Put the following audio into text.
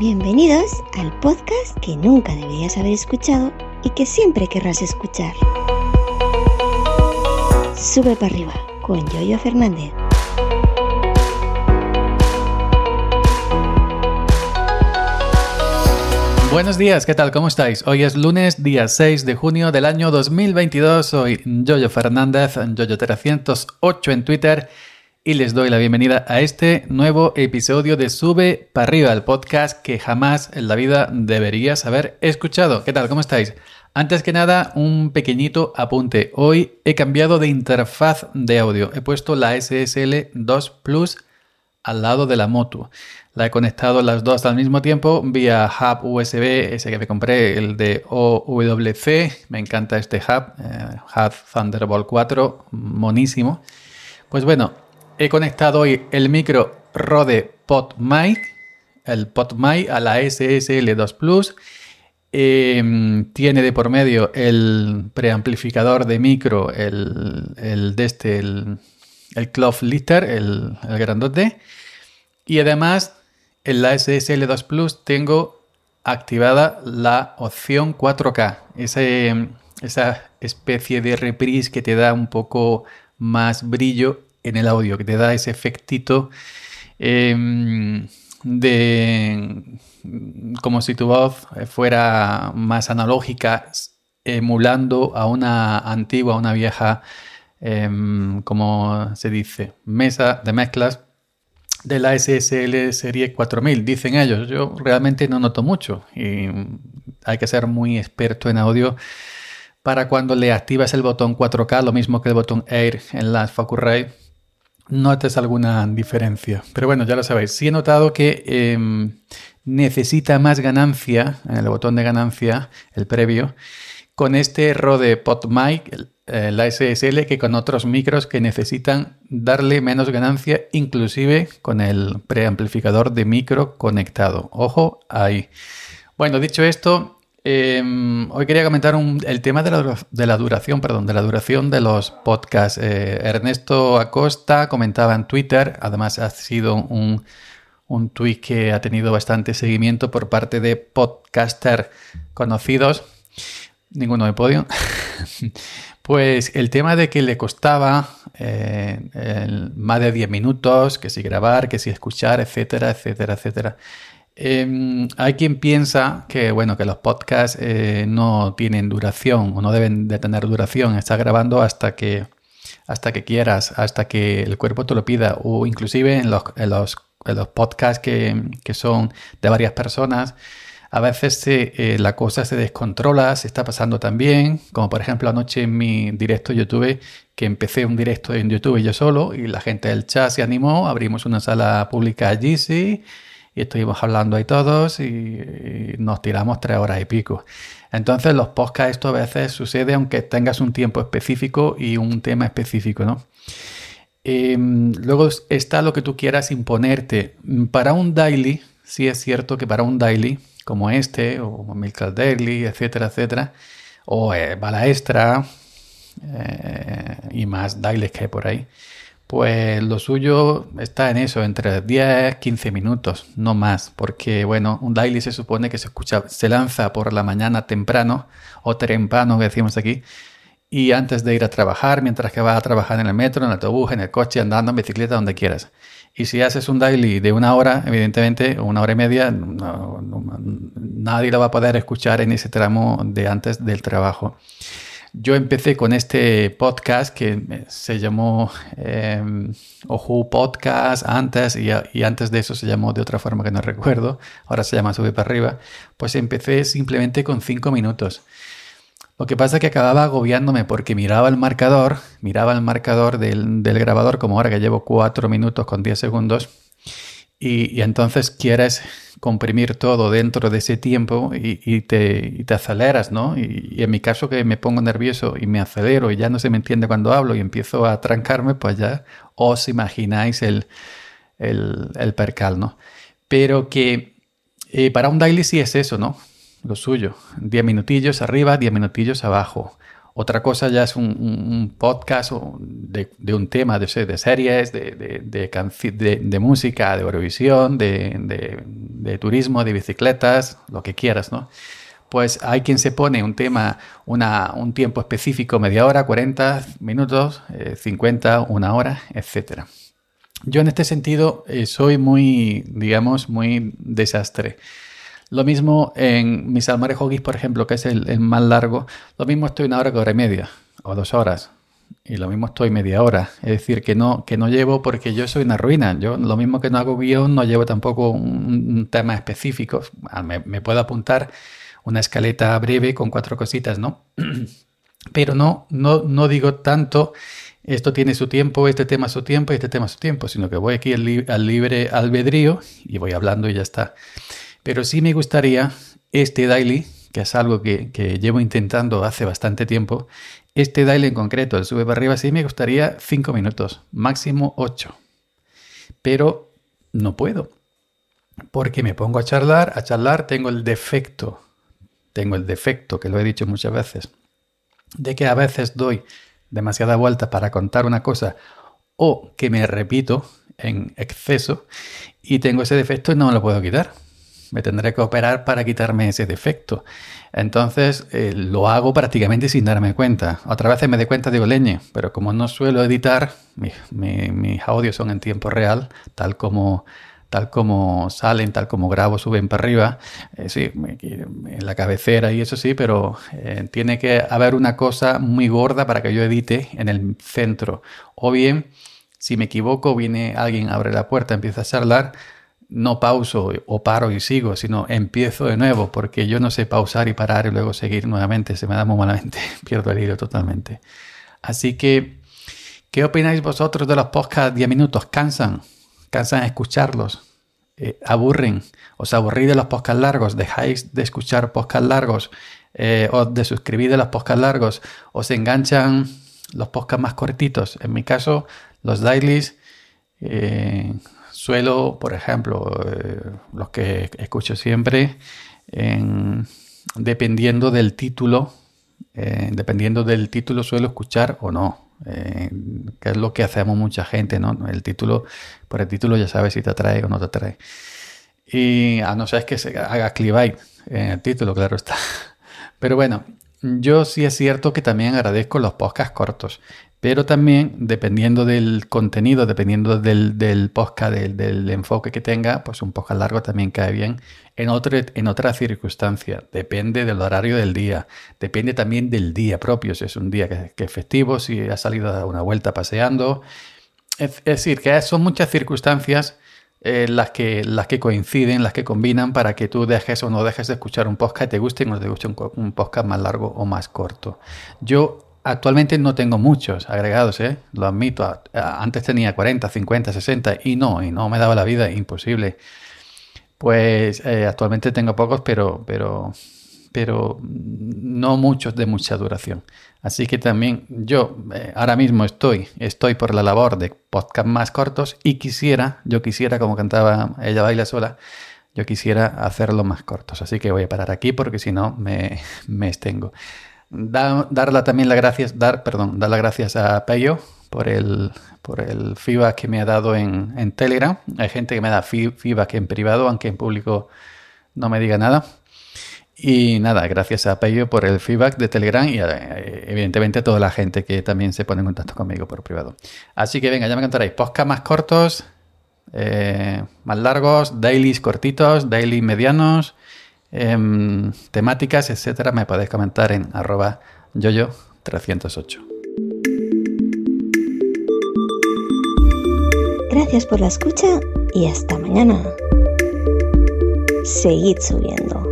Bienvenidos al podcast que nunca deberías haber escuchado y que siempre querrás escuchar. Sube para arriba con Yoyo Fernández. Buenos días, ¿qué tal? ¿Cómo estáis? Hoy es lunes, día 6 de junio del año 2022. Soy Yoyo Fernández, Yoyo308 en Twitter y les doy la bienvenida a este nuevo episodio de Sube para arriba, el podcast que jamás en la vida deberías haber escuchado. ¿Qué tal? ¿Cómo estáis? Antes que nada, un pequeñito apunte. Hoy he cambiado de interfaz de audio. He puesto la SSL 2 Plus al lado de la moto. La he conectado las dos al mismo tiempo vía hub USB, ese que me compré, el de OWC. Me encanta este hub, eh, hub Thunderbolt 4, monísimo. Pues bueno, he conectado hoy el micro Rode PodMic, el PodMic a la SSL 2 Plus. Em, tiene de por medio el preamplificador de micro, el, de este, el, el Cloth Lister, el, el grandote. Y además en la SSL2 Plus tengo activada la opción 4K, esa especie de reprise que te da un poco más brillo en el audio, que te da ese efectito em, de como si tu voz fuera más analógica, emulando a una antigua, a una vieja, em, como se dice, mesa de mezclas de la SSL serie 4000, dicen ellos. Yo realmente no noto mucho y hay que ser muy experto en audio para cuando le activas el botón 4K, lo mismo que el botón Air en las Focusrite, notes alguna diferencia. Pero bueno, ya lo sabéis. Sí he notado que em, necesita más ganancia, en el botón de ganancia, el previo, con este Rode PodMic, eh, la SSL, que con otros micros que necesitan darle menos ganancia, inclusive con el preamplificador de micro conectado. Ojo ahí. Bueno, dicho esto, em, hoy quería comentar el tema de la, duración, perdón, de la duración de los podcasts. Eh, Ernesto Acosta comentaba en Twitter, además ha sido un, un tweet que ha tenido bastante seguimiento por parte de podcasters conocidos ninguno de podio. pues el tema de que le costaba eh, más de 10 minutos, que si grabar, que si escuchar, etcétera, etcétera, etcétera. Em, hay quien piensa que, bueno, que los podcasts eh, no tienen duración o no deben de tener duración. Estás grabando hasta que, hasta que quieras, hasta que el cuerpo te lo pida o inclusive en los, en los, en los podcasts que, que son de varias personas a veces eh, la cosa se descontrola, se está pasando también, como por ejemplo anoche en mi directo YouTube, que empecé un directo en YouTube yo solo y la gente del chat se animó, abrimos una sala pública allí, sí, y estuvimos hablando ahí todos y, nos tiramos tres horas y pico. Entonces los podcasts esto a veces sucede aunque tengas un tiempo específico y un tema específico, ¿no? Em, luego está lo que tú quieras imponerte. Para un daily, sí es cierto que para un daily como este, o Milk Daily, etcétera, etcétera, o eh, Bala Extra eh, y más dailies que hay por ahí, pues lo suyo está en eso, entre 10 15 minutos, no más, porque bueno, un daily se supone que se escucha, se lanza por la mañana temprano, o temprano que decimos aquí, y antes de ir a trabajar, mientras que vas a trabajar en el metro, en el autobús, en el coche, andando en bicicleta, donde quieras. Y si haces un daily de una hora, evidentemente, una hora y media, nadie lo va a poder escuchar en ese tramo de antes del trabajo. Yo empecé con este podcast que se llamó eh, Ojo Podcast antes y, antes de eso se llamó de otra forma que no recuerdo, ahora se llama Sube para arriba, pues empecé simplemente con cinco minutos. Lo que pasa es que acababa agobiándome porque miraba el marcador, miraba el marcador del, grabador como ahora que llevo 4 minutos con 10 segundos y, entonces quieres comprimir todo dentro de ese tiempo y, te, te, aceleras, ¿no? Y, en mi caso que me pongo nervioso y me acelero y ya no se me entiende cuando hablo y empiezo a trancarme, pues ya os imagináis el, el, percal, ¿no? Pero que eh, para un daily sí es eso, ¿no? lo suyo. 10 minutillos arriba, 10 minutillos abajo. Otra cosa ya es un, podcast de, un tema de, de series, de, música, de Eurovisión, de, turismo, de bicicletas, lo que quieras, ¿no? Pues hay quien se pone un tema, un tiempo específico, media hora, 40 minutos, 50, eh, una hora, etc. Yo en este sentido eh, soy muy, digamos, muy desastre. Lo mismo en mis almarejogis, por ejemplo, que es el, más largo, lo mismo estoy una hora, hora y media o dos horas. Y lo mismo estoy media hora. Es decir, que no, que no llevo porque yo soy una ruina. Yo lo mismo que no hago guion, no llevo tampoco un, tema específico. Ah, me, puedo apuntar una escaleta breve con cuatro cositas, ¿no? Pero no, no, no digo tanto, esto tiene su tiempo, este tema su tiempo y este tema su tiempo, sino que voy aquí al libre albedrío y voy hablando y ya está. Pero sí me gustaría este daily, que es algo que, llevo intentando hace bastante tiempo, este daily en concreto, el sube para arriba, sí me gustaría 5 minutos, máximo 8. Pero no puedo. Porque me pongo a charlar, a charlar, tengo el defecto, tengo el defecto, que lo he dicho muchas veces, de que a veces doy demasiada vuelta para contar una cosa o que me repito en exceso y tengo ese defecto y no me lo puedo quitar me tendré que operar para quitarme ese defecto. Entonces eh, lo hago prácticamente sin darme cuenta. Otra vez me doy cuenta, digo leñe, pero como no suelo editar, mis audios son en tiempo real, tal como, tal como salen, tal como grabo, suben para arriba, eh, sí, en la cabecera y eso sí, pero eh, tiene que haber una cosa muy gorda para que yo edite en el centro. O bien, si me equivoco, viene alguien, abre la puerta, empieza a charlar no pauso o paro y sigo, sino empiezo de nuevo, porque yo no sé pausar y parar y luego seguir nuevamente, se me da muy malamente, pierdo el hilo totalmente. Así que, ¿qué opináis vosotros de los podcasts 10 minutos? ¿Cansan? ¿Cansan escucharlos? Eh, ¿Aburren? ¿Os aburrís de los podcasts largos? ¿Dejáis de escuchar podcasts largos? Eh, ¿O de suscribir de los podcasts largos? ¿Os enganchan los podcasts más cortitos? En mi caso, los dailies... Eh, Suelo, por ejemplo, eh, los que escucho siempre, dependiendo del título, eh, dependiendo del título suelo escuchar o no, eh, que es lo que hacemos mucha gente, ¿no? El título, por el título ya sabes si te atrae o no te atrae. Y a no ser que se haga clickbait en el título, claro está. Pero bueno, yo sí es cierto que también agradezco los podcasts cortos. Pero también, dependiendo del contenido, dependiendo del, podcast, del, enfoque que tenga, pues un podcast largo también cae bien. En, otro, en otra circunstancia, depende del horario del día, depende también del día propio, si es un día que, es festivo, si ha salido a dar una vuelta paseando. Es, decir, que son muchas circunstancias eh, las, que, las que coinciden, las que combinan para que tú dejes o no dejes de escuchar un podcast y te guste o no te guste un, podcast más largo o más corto. Yo Actualmente no tengo muchos agregados, ¿eh? lo admito. Antes tenía 40, 50, 60 y no, y no me daba la vida, imposible. Pues eh, actualmente tengo pocos, pero, pero, pero no muchos de mucha duración. Así que también yo eh, ahora mismo estoy, estoy por la labor de podcast más cortos y quisiera, yo quisiera, como cantaba ella baila sola, yo quisiera hacerlo más cortos. Así que voy a parar aquí porque si no me, me extengo darle también las gracias, dar, perdón, dar las gracias a Peyo por el, por el feedback que me ha dado en, Telegram. Hay gente que me da feedback en privado, aunque en público no me diga nada. Y nada, gracias a Peyo por el feedback de Telegram y eh, evidentemente a toda la gente que también se pone en contacto conmigo por privado. Así que venga, ya me contaréis. Podcast más cortos, eh, más largos, dailies cortitos, daily medianos Em, temáticas, etcétera, me podéis comentar en arroba yoyo308. Gracias por la escucha y hasta mañana. Seguid subiendo.